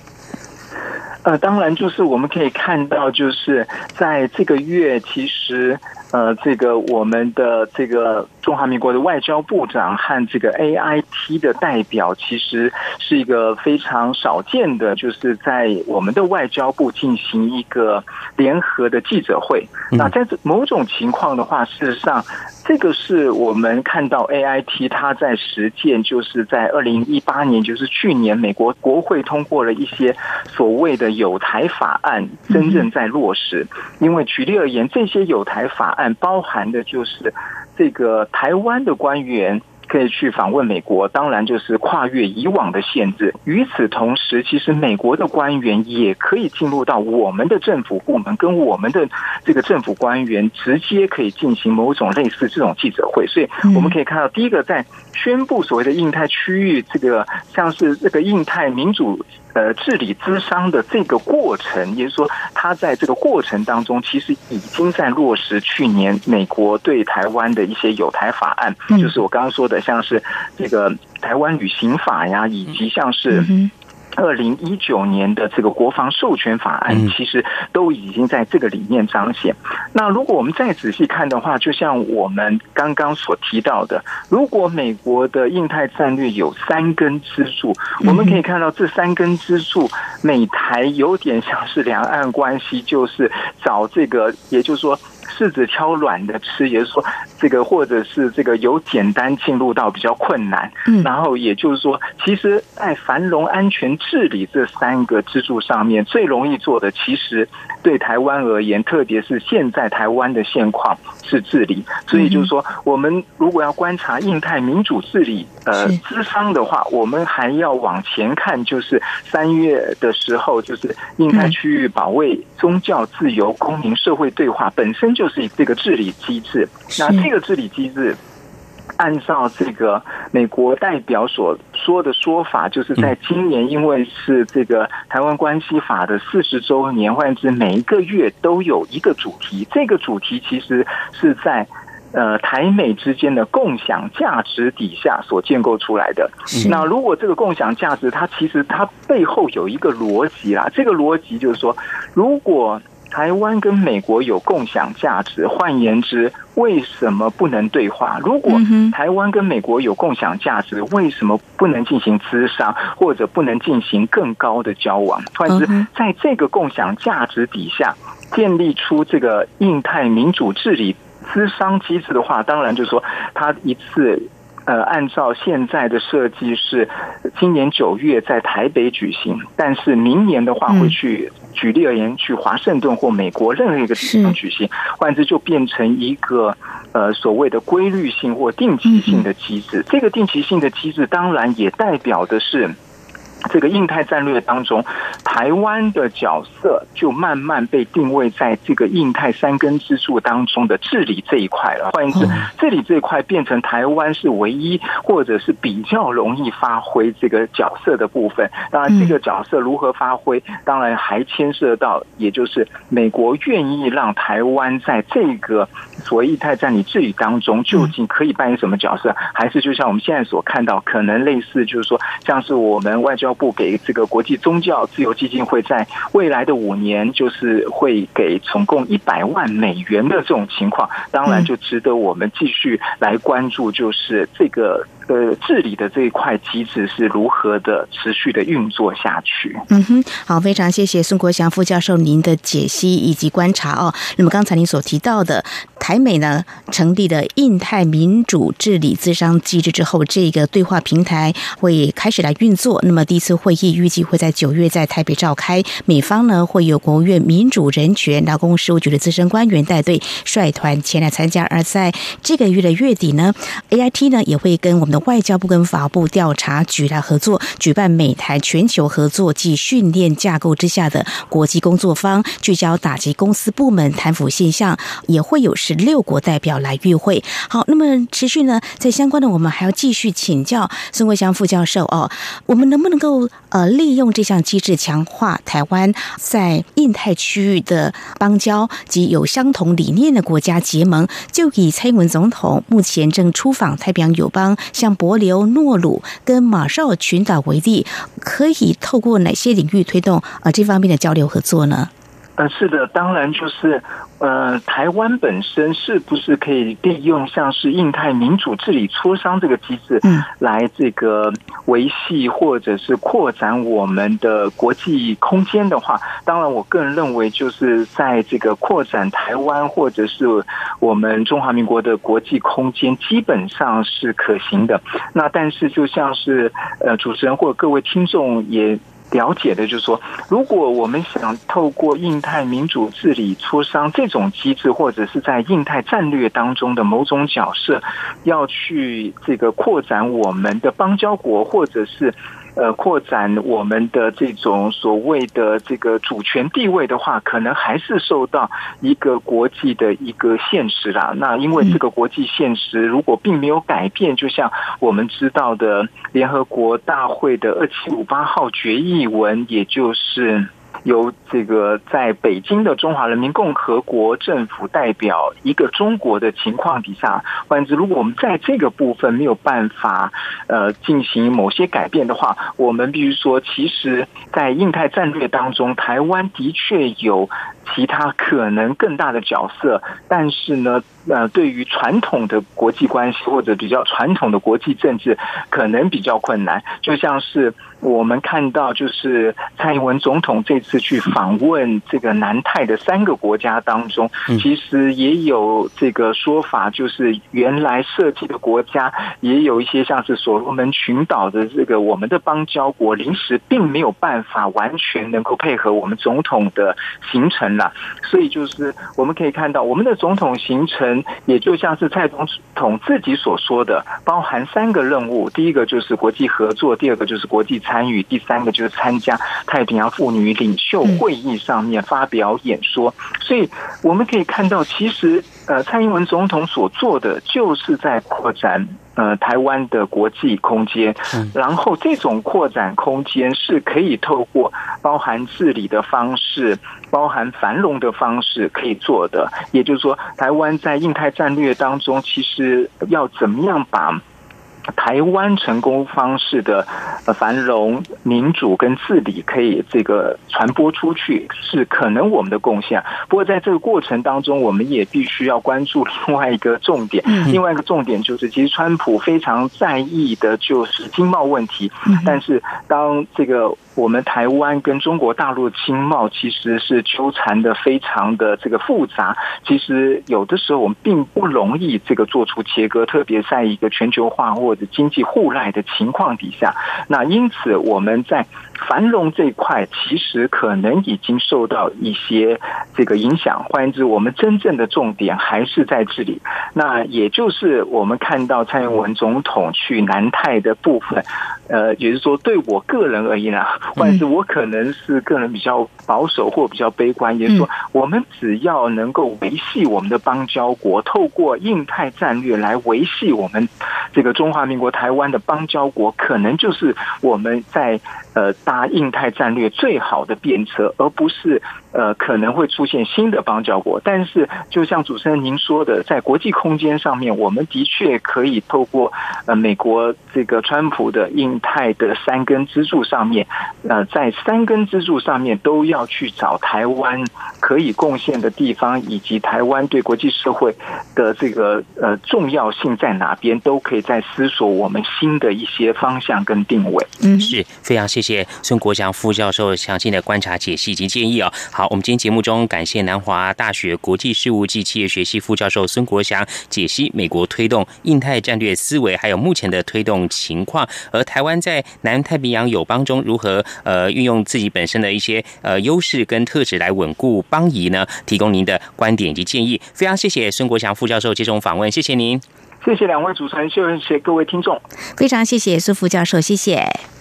呃，当然，就是我们可以看到，就是在这个月，其实。呃，这个我们的这个中华民国的外交部长和这个 A I T 的代表，其实是一个非常少见的，就是在我们的外交部进行一个联合的记者会。那在某种情况的话，事实上，这个是我们看到 A I T 它在实践，就是在二零一八年，就是去年，美国国会通过了一些所谓的有台法案，真正在落实。因为举例而言，这些有台法案。包含的就是这个台湾的官员可以去访问美国，当然就是跨越以往的限制。与此同时，其实美国的官员也可以进入到我们的政府部门，跟我们的这个政府官员直接可以进行某种类似这种记者会。所以我们可以看到，第一个在宣布所谓的印太区域，这个像是这个印太民主。呃，治理资商的这个过程，也就是说，他在这个过程当中，其实已经在落实去年美国对台湾的一些有台法案，就是我刚刚说的，像是这个台湾旅行法呀，以及像是。二零一九年的这个国防授权法案，其实都已经在这个里面彰显。那如果我们再仔细看的话，就像我们刚刚所提到的，如果美国的印太战略有三根支柱，我们可以看到这三根支柱，美台有点像是两岸关系，就是找这个，也就是说。柿子挑软的吃，也就是说，这个或者是这个由简单进入到比较困难，嗯，然后也就是说，其实，在繁荣、安全、治理这三个支柱上面，最容易做的，其实对台湾而言，特别是现在台湾的现况是治理。所以就是说，我们如果要观察印太民主治理呃资商的话，我们还要往前看，就是三月的时候，就是印太区域保卫宗教自由、公民社会对话本身就。是这个治理机制，那这个治理机制，按照这个美国代表所说的说法，就是在今年，因为是这个台湾关系法的四十周年，换言之，每一个月都有一个主题。这个主题其实是在呃台美之间的共享价值底下所建构出来的。那如果这个共享价值，它其实它背后有一个逻辑啦，这个逻辑就是说，如果台湾跟美国有共享价值，换言之，为什么不能对话？如果台湾跟美国有共享价值，为什么不能进行资商，或者不能进行更高的交往？换言之，在这个共享价值底下，建立出这个印太民主治理资商机制的话，当然就是说，它一次。呃，按照现在的设计是，今年九月在台北举行，但是明年的话会去，举例而言，去华盛顿或美国任何一个地方举行，换之就变成一个呃所谓的规律性或定期性的机制。这个定期性的机制，当然也代表的是。这个印太战略当中，台湾的角色就慢慢被定位在这个印太三根支柱当中的治理这一块了。换言之，治理这一块变成台湾是唯一或者是比较容易发挥这个角色的部分。当然，这个角色如何发挥，当然还牵涉到，也就是美国愿意让台湾在这个所谓意态在你自己当中，究竟可以扮演什么角色？还是就像我们现在所看到，可能类似就是说，像是我们外交部给这个国际宗教自由基金会在未来的五年，就是会给总共一百万美元的这种情况，当然就值得我们继续来关注，就是这个。呃，治理的这一块机制是如何的持续的运作下去？嗯哼，好，非常谢谢孙国祥副教授您的解析以及观察哦。那么刚才您所提到的台美呢成立的印太民主治理咨商机制之后，这个对话平台会开始来运作。那么第一次会议预计会在九月在台北召开，美方呢会有国务院民主人权劳工事务局的资深官员带队率团前来参加。而在这个月的月底呢，A I T 呢也会跟我们的外交部跟法部调查局来合作，举办美台全球合作及训练架构之下的国际工作坊，聚焦打击公司部门贪腐现象，也会有十六国代表来与会。好，那么持续呢，在相关的我们还要继续请教孙国祥副教授哦，我们能不能够呃利用这项机制强化台湾在印太区域的邦交及有相同理念的国家结盟？就以蔡英文总统目前正出访太平洋友邦，像博留、诺鲁跟马绍群岛为例，可以透过哪些领域推动啊这方面的交流合作呢？呃，是的，当然就是呃，台湾本身是不是可以利用像是印太民主治理磋商这个机制，嗯，来这个维系或者是扩展我们的国际空间的话，当然，我个人认为就是在这个扩展台湾或者是我们中华民国的国际空间，基本上是可行的。那但是，就像是呃，主持人或者各位听众也。了解的就是说，如果我们想透过印太民主治理磋商这种机制，或者是在印太战略当中的某种角色，要去这个扩展我们的邦交国，或者是。呃，扩展我们的这种所谓的这个主权地位的话，可能还是受到一个国际的一个现实啦。那因为这个国际现实如果并没有改变，就像我们知道的联合国大会的二七五八号决议文，也就是。由这个在北京的中华人民共和国政府代表一个中国的情况底下，换言之，如果我们在这个部分没有办法呃进行某些改变的话，我们必须说，其实，在印太战略当中，台湾的确有其他可能更大的角色，但是呢，呃，对于传统的国际关系或者比较传统的国际政治，可能比较困难，就像是。我们看到，就是蔡英文总统这次去访问这个南泰的三个国家当中，其实也有这个说法，就是原来设计的国家也有一些像是所罗门群岛的这个我们的邦交国，临时并没有办法完全能够配合我们总统的行程了。所以就是我们可以看到，我们的总统行程也就像是蔡总统自己所说的，包含三个任务：第一个就是国际合作，第二个就是国际。参与第三个就是参加太平洋妇女领袖会议上面发表演说，所以我们可以看到，其实呃，蔡英文总统所做的就是在扩展呃台湾的国际空间，然后这种扩展空间是可以透过包含治理的方式、包含繁荣的方式可以做的。也就是说，台湾在印太战略当中，其实要怎么样把。台湾成功方式的繁荣、民主跟治理，可以这个传播出去，是可能我们的贡献。不过在这个过程当中，我们也必须要关注另外一个重点。另外一个重点就是，其实川普非常在意的就是经贸问题。但是当这个。我们台湾跟中国大陆的经贸其实是纠缠的非常的这个复杂，其实有的时候我们并不容易这个做出切割，特别在一个全球化或者经济互赖的情况底下，那因此我们在。繁荣这一块其实可能已经受到一些这个影响，换言之，我们真正的重点还是在这里。那也就是我们看到蔡英文总统去南泰的部分，呃，也就是说，对我个人而言啊，换言之，我可能是个人比较保守或比较悲观，也就是说，我们只要能够维系我们的邦交国，透过印太战略来维系我们这个中华民国台湾的邦交国，可能就是我们在呃搭印太战略最好的便车，而不是呃可能会出现新的邦交国。但是，就像主持人您说的，在国际空间上面，我们的确可以透过呃美国这个川普的印太的三根支柱上面，呃，在三根支柱上面都要去找台湾可以贡献的地方，以及台湾对国际社会的这个呃重要性在哪边，都可以在思索我们新的一些方向跟定位。嗯，是非常谢谢孙国祥副教授详细的观察、解析以及建议哦。好，我们今天节目中感谢南华大学国际事务暨企业学系副教授孙国祥解析美国推动印太战略思维，还有目前的推动情况，而台湾在南太平洋友邦中如何呃运用自己本身的一些呃优势跟特质来稳固邦谊呢？提供您的观点以及建议。非常谢谢孙国祥副教授接受访问，谢谢您，谢谢两位主持人，谢谢各位听众，非常谢谢孙副教授，谢谢。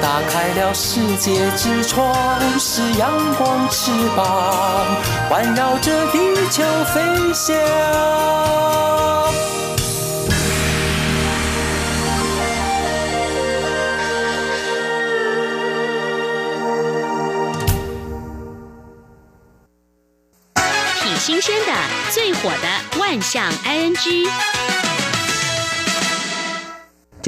打开了世界之窗，是阳光翅膀，环绕着地球飞翔。挺新鲜的，最火的万象 ING。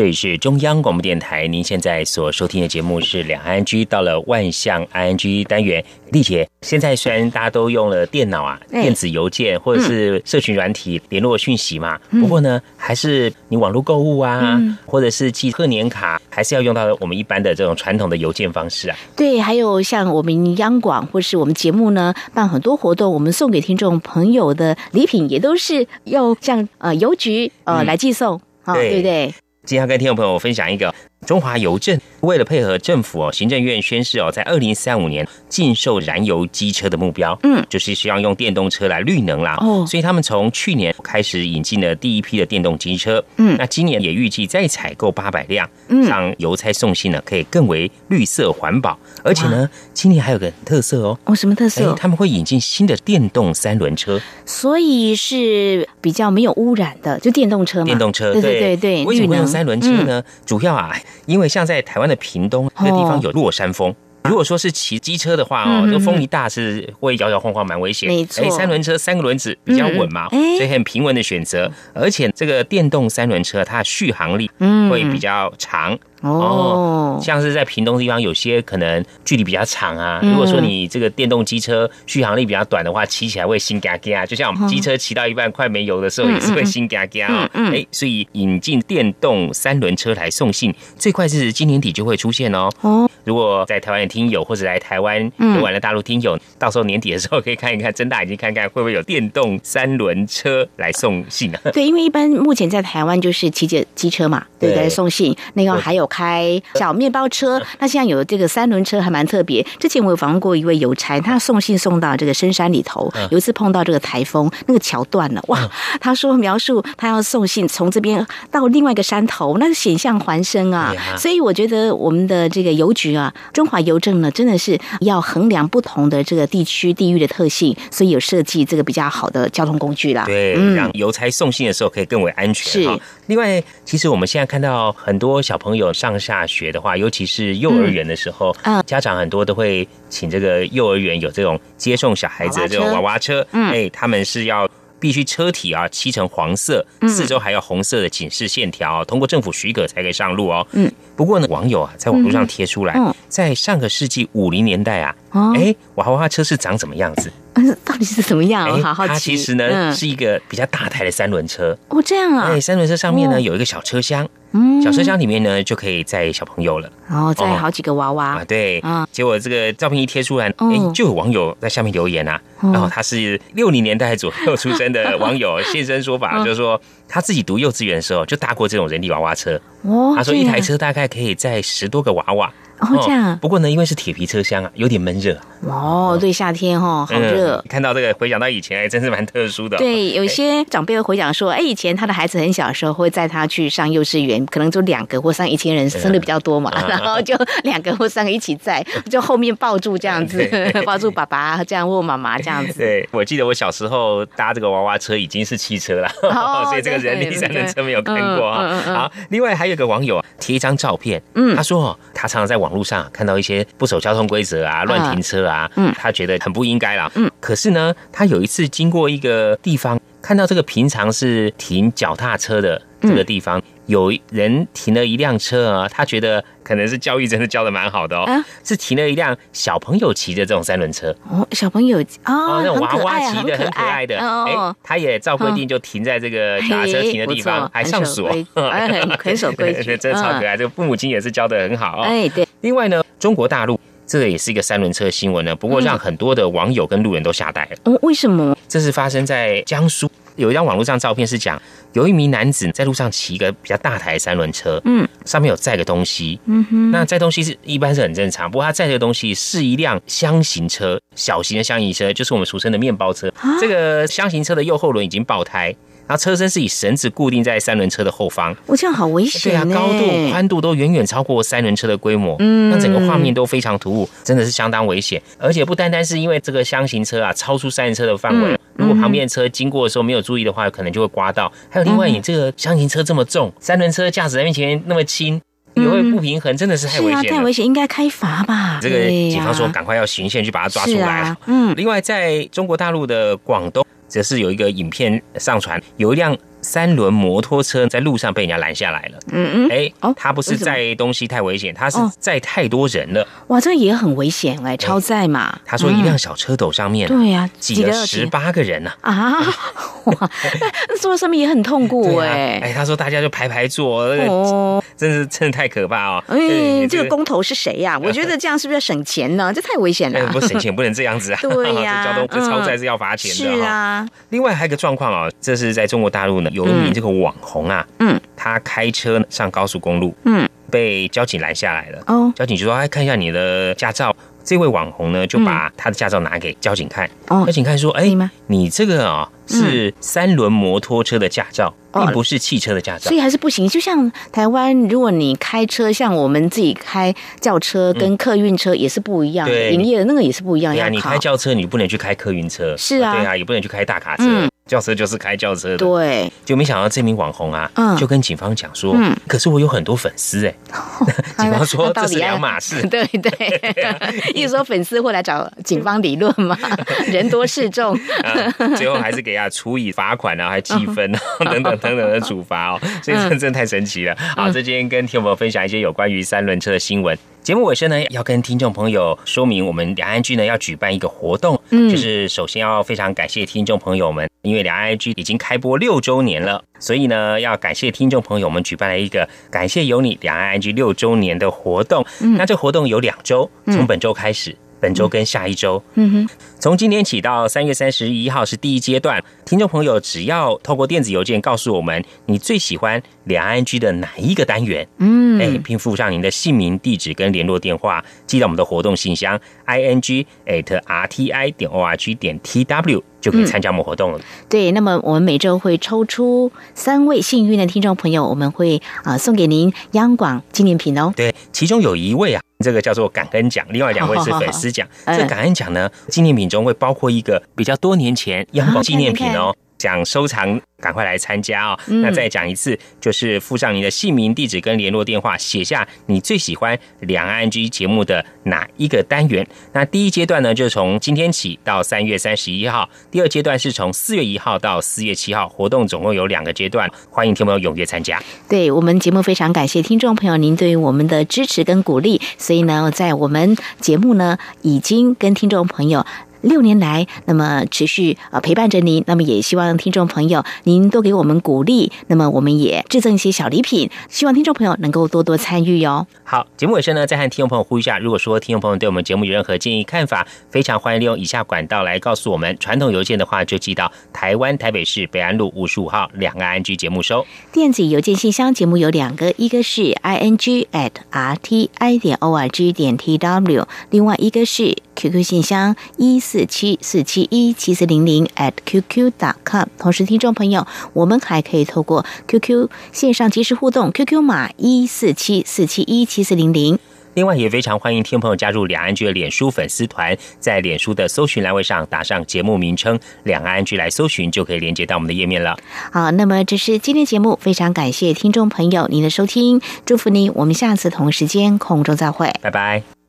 这里是中央广播电台，您现在所收听的节目是两岸居到了万象 ING 单元。丽姐，现在虽然大家都用了电脑啊、电子邮件或者是社群软体联络讯息嘛，不过呢，还是你网络购物啊，或者是寄贺年卡，还是要用到我们一般的这种传统的邮件方式啊。对，还有像我们央广或是我们节目呢，办很多活动，我们送给听众朋友的礼品也都是要像呃邮局呃来寄送，啊，对不对？今天要跟听众朋友分享一个。中华邮政为了配合政府哦，行政院宣示哦，在二零三五年禁售燃油机车的目标，嗯，就是希望用电动车来绿能啦。哦，所以他们从去年开始引进了第一批的电动机车，嗯，那今年也预计再采购八百辆，嗯，让邮差送信呢可以更为绿色环保。而且呢，今年还有个特色哦，哦，什么特色？他们会引进新的电动三轮车，所以是比较没有污染的，就电动车嘛。电动车，对对对对，为什么用三轮车呢？主要啊。因为像在台湾的屏东那个地方有落山风，如果说是骑机车的话哦，这风一大是会摇摇晃晃，蛮危险。没错，三轮车三个轮子比较稳嘛，所以很平稳的选择。而且这个电动三轮车它的续航力会比较长。哦，像是在屏东地方，有些可能距离比较长啊。如果说你这个电动机车续航力比较短的话，骑起来会心嘎嘎。就像我们机车骑到一半快没油的时候，也是会心嘎嘎啊。哎，所以引进电动三轮车来送信，最快是今年底就会出现哦。哦，如果在台湾的听友或者来台湾游玩的大陆听友，到时候年底的时候可以看一看，睁大眼睛看看会不会有电动三轮车来送信啊？对，因为一般目前在台湾就是骑着机车嘛，对，来送信。那个还有。开小面包车，那现在有这个三轮车还蛮特别。之前我有访问过一位邮差，他送信送到这个深山里头，有一次碰到这个台风，那个桥断了，哇！他说描述他要送信从这边到另外一个山头，那是险象环生啊。所以我觉得我们的这个邮局啊，中华邮政呢，真的是要衡量不同的这个地区地域的特性，所以有设计这个比较好的交通工具啦。对，让邮差送信的时候可以更为安全。是。另外，其实我们现在看到很多小朋友。上下学的话，尤其是幼儿园的时候，嗯，家长很多都会请这个幼儿园有这种接送小孩子的这种娃娃车，嗯，哎，他们是要。必须车体啊漆成黄色，四周还要红色的警示线条，通过政府许可才可以上路哦。嗯，不过呢，网友啊在网络上贴出来，在上个世纪五零年代啊，哎，娃娃车是长什么样子？到底是怎么样？好好奇。它其实呢是一个比较大台的三轮车。哦，这样啊。哎，三轮车上面呢有一个小车厢。嗯，小车厢里面呢就可以载小朋友了，然后载好几个娃娃啊。对，啊，结果这个照片一贴出来，哎，就有网友在下面留言啊。然后他是六零年代左右出生的网友 现身说法，就是说他自己读幼稚园的时候就搭过这种人力娃娃车。哦，他说一台车大概可以载十多个娃娃。哦，这样。不过呢，因为是铁皮车厢啊，有点闷热。哦，对，夏天哈，好热。看到这个，回想到以前，还真是蛮特殊的。对，有些长辈会回想说，哎，以前他的孩子很小的时候，会载他去上幼稚园，可能就两个或三一千人生的比较多嘛，然后就两个或三个一起载，就后面抱住这样子，抱住爸爸这样握妈妈这样子。对，我记得我小时候搭这个娃娃车已经是汽车了，所以这个人力三轮车没有看过啊。好，另外还有个网友贴一张照片，嗯，他说他常常在网络上看到一些不守交通规则啊，乱停车啊，嗯，他觉得很不应该啦，嗯，可是呢，他有一次经过一个地方，看到这个平常是停脚踏车的这个地方。有人停了一辆车啊，他觉得可能是教育真的教的蛮好的哦，是停了一辆小朋友骑的这种三轮车哦，小朋友哦，那种娃娃骑的很可爱的，哎，他也照规定就停在这个打车停的地方，还上锁，很守规矩，真的超可爱。这个父母亲也是教的很好哦。哎，对。另外呢，中国大陆这个也是一个三轮车新闻呢，不过让很多的网友跟路人都吓呆了。哦，为什么？这是发生在江苏。有一张网络上照片是讲，有一名男子在路上骑一个比较大台三轮车，嗯，上面有载个东西，嗯哼，那载东西是一般是很正常，不过他载这个东西是一辆箱型车，小型的箱型车，就是我们俗称的面包车。这个箱型车的右后轮已经爆胎。然后车身是以绳子固定在三轮车的后方，我这样好危险。对啊，高度、宽度都远远超过三轮车的规模，嗯，那整个画面都非常突兀，真的是相当危险。而且不单单是因为这个箱型车啊超出三轮车的范围，如果旁边车经过的时候没有注意的话，可能就会刮到。还有另外，你这个箱型车这么重，三轮车驾驶在面前那么轻，也会不平衡，真的是太危险。太危险，应该开罚吧？这个警方说赶快要巡线去把它抓出来。嗯，另外在中国大陆的广东。则是有一个影片上传，有一辆三轮摩托车在路上被人家拦下来了。嗯嗯，哎，哦，他不是载东西太危险，他是载太多人了。哇，这也很危险哎，超载嘛。他说一辆小车斗上面，对呀，挤了十八个人呢。啊，哇，那坐在上面也很痛苦 哎。哎，他说大家就排排坐，哦，真是真的太可怕哦。哎，这个工头是谁呀？我觉得这样是不是要省钱呢？这太危险了。不省钱不能这样子啊。对呀，交通这超载是要罚钱的。是啊。另外还有一个状况啊，这是在中国大陆呢，有一名这个网红啊，嗯，他开车上高速公路，嗯，被交警拦下来了。哦，交警就说：“哎，看一下你的驾照。”这位网红呢，就把他的驾照拿给交警看。哦，交警看说：“哎，你这个啊是三轮摩托车的驾照，并不是汽车的驾照，所以还是不行。就像台湾，如果你开车，像我们自己开轿车跟客运车也是不一样，营业的那个也是不一样。对啊，你开轿车，你不能去开客运车。是啊，对啊，也不能去开大卡车。”轿车就是开轿车的，对，就没想到这名网红啊，嗯。就跟警方讲说，嗯，可是我有很多粉丝哎，警方说这是两码事，对 对，意思说粉丝会来找警方理论嘛，人多势众，最后还是给他处以罚款啊，还记分啊，等等等等的处罚哦，所以这真的太神奇了。好，这今天跟听众朋友分享一些有关于三轮车的新闻。节目尾声呢，要跟听众朋友说明，我们两岸居呢要举办一个活动，嗯，就是首先要非常感谢听众朋友们，因为两岸居已经开播六周年了，所以呢要感谢听众朋友们举办了一个感谢有你两岸居六周年的活动。那这活动有两周，从本周开始。本周跟下一周，嗯哼，从今天起到三月三十一号是第一阶段，听众朋友只要透过电子邮件告诉我们你最喜欢两岸居的哪一个单元，嗯，哎，并附上您的姓名、地址跟联络电话，寄到我们的活动信箱 i n g at r t i 点 o r g 点 t w。就可以参加我们活动了。对，那么我们每周会抽出三位幸运的听众朋友，我们会啊送给您央广纪念品哦。对，其中有一位啊，这个叫做感恩奖，另外两位是粉丝奖。这感恩奖呢，纪念品中会包括一个比较多年前央广纪念品哦。想收藏，赶快来参加哦。那再讲一次，就是附上你的姓名、地址跟联络电话，写下你最喜欢两岸 G 节目的哪一个单元。那第一阶段呢，就从今天起到三月三十一号；第二阶段是从四月一号到四月七号。活动总共有两个阶段，欢迎听众朋友踊跃参加。对我们节目非常感谢听众朋友您对于我们的支持跟鼓励，所以呢，在我们节目呢，已经跟听众朋友。六年来，那么持续呃陪伴着您，那么也希望听众朋友您多给我们鼓励，那么我们也制赠一些小礼品，希望听众朋友能够多多参与哟。好，节目尾声呢，再和听众朋友呼吁一下，如果说听众朋友对我们节目有任何建议看法，非常欢迎利用以下管道来告诉我们。传统邮件的话，就寄到台湾台北市北安路五十五号两岸安居节目收。电子邮件信箱节目有两个，一个是 i n g at r t i 点 o r g 点 t w，另外一个是 QQ 信箱一。四七四七一七四零零 at qq dot com。同时，听众朋友，我们还可以透过 QQ 线上即时互动，QQ 码一四七四七一七四零零。另外，也非常欢迎听众朋友加入两岸居的脸书粉丝团，在脸书的搜寻栏位上打上节目名称“两岸居”来搜寻，就可以连接到我们的页面了。好，那么这是今天节目，非常感谢听众朋友您的收听，祝福您，我们下次同时间空中再会，拜拜。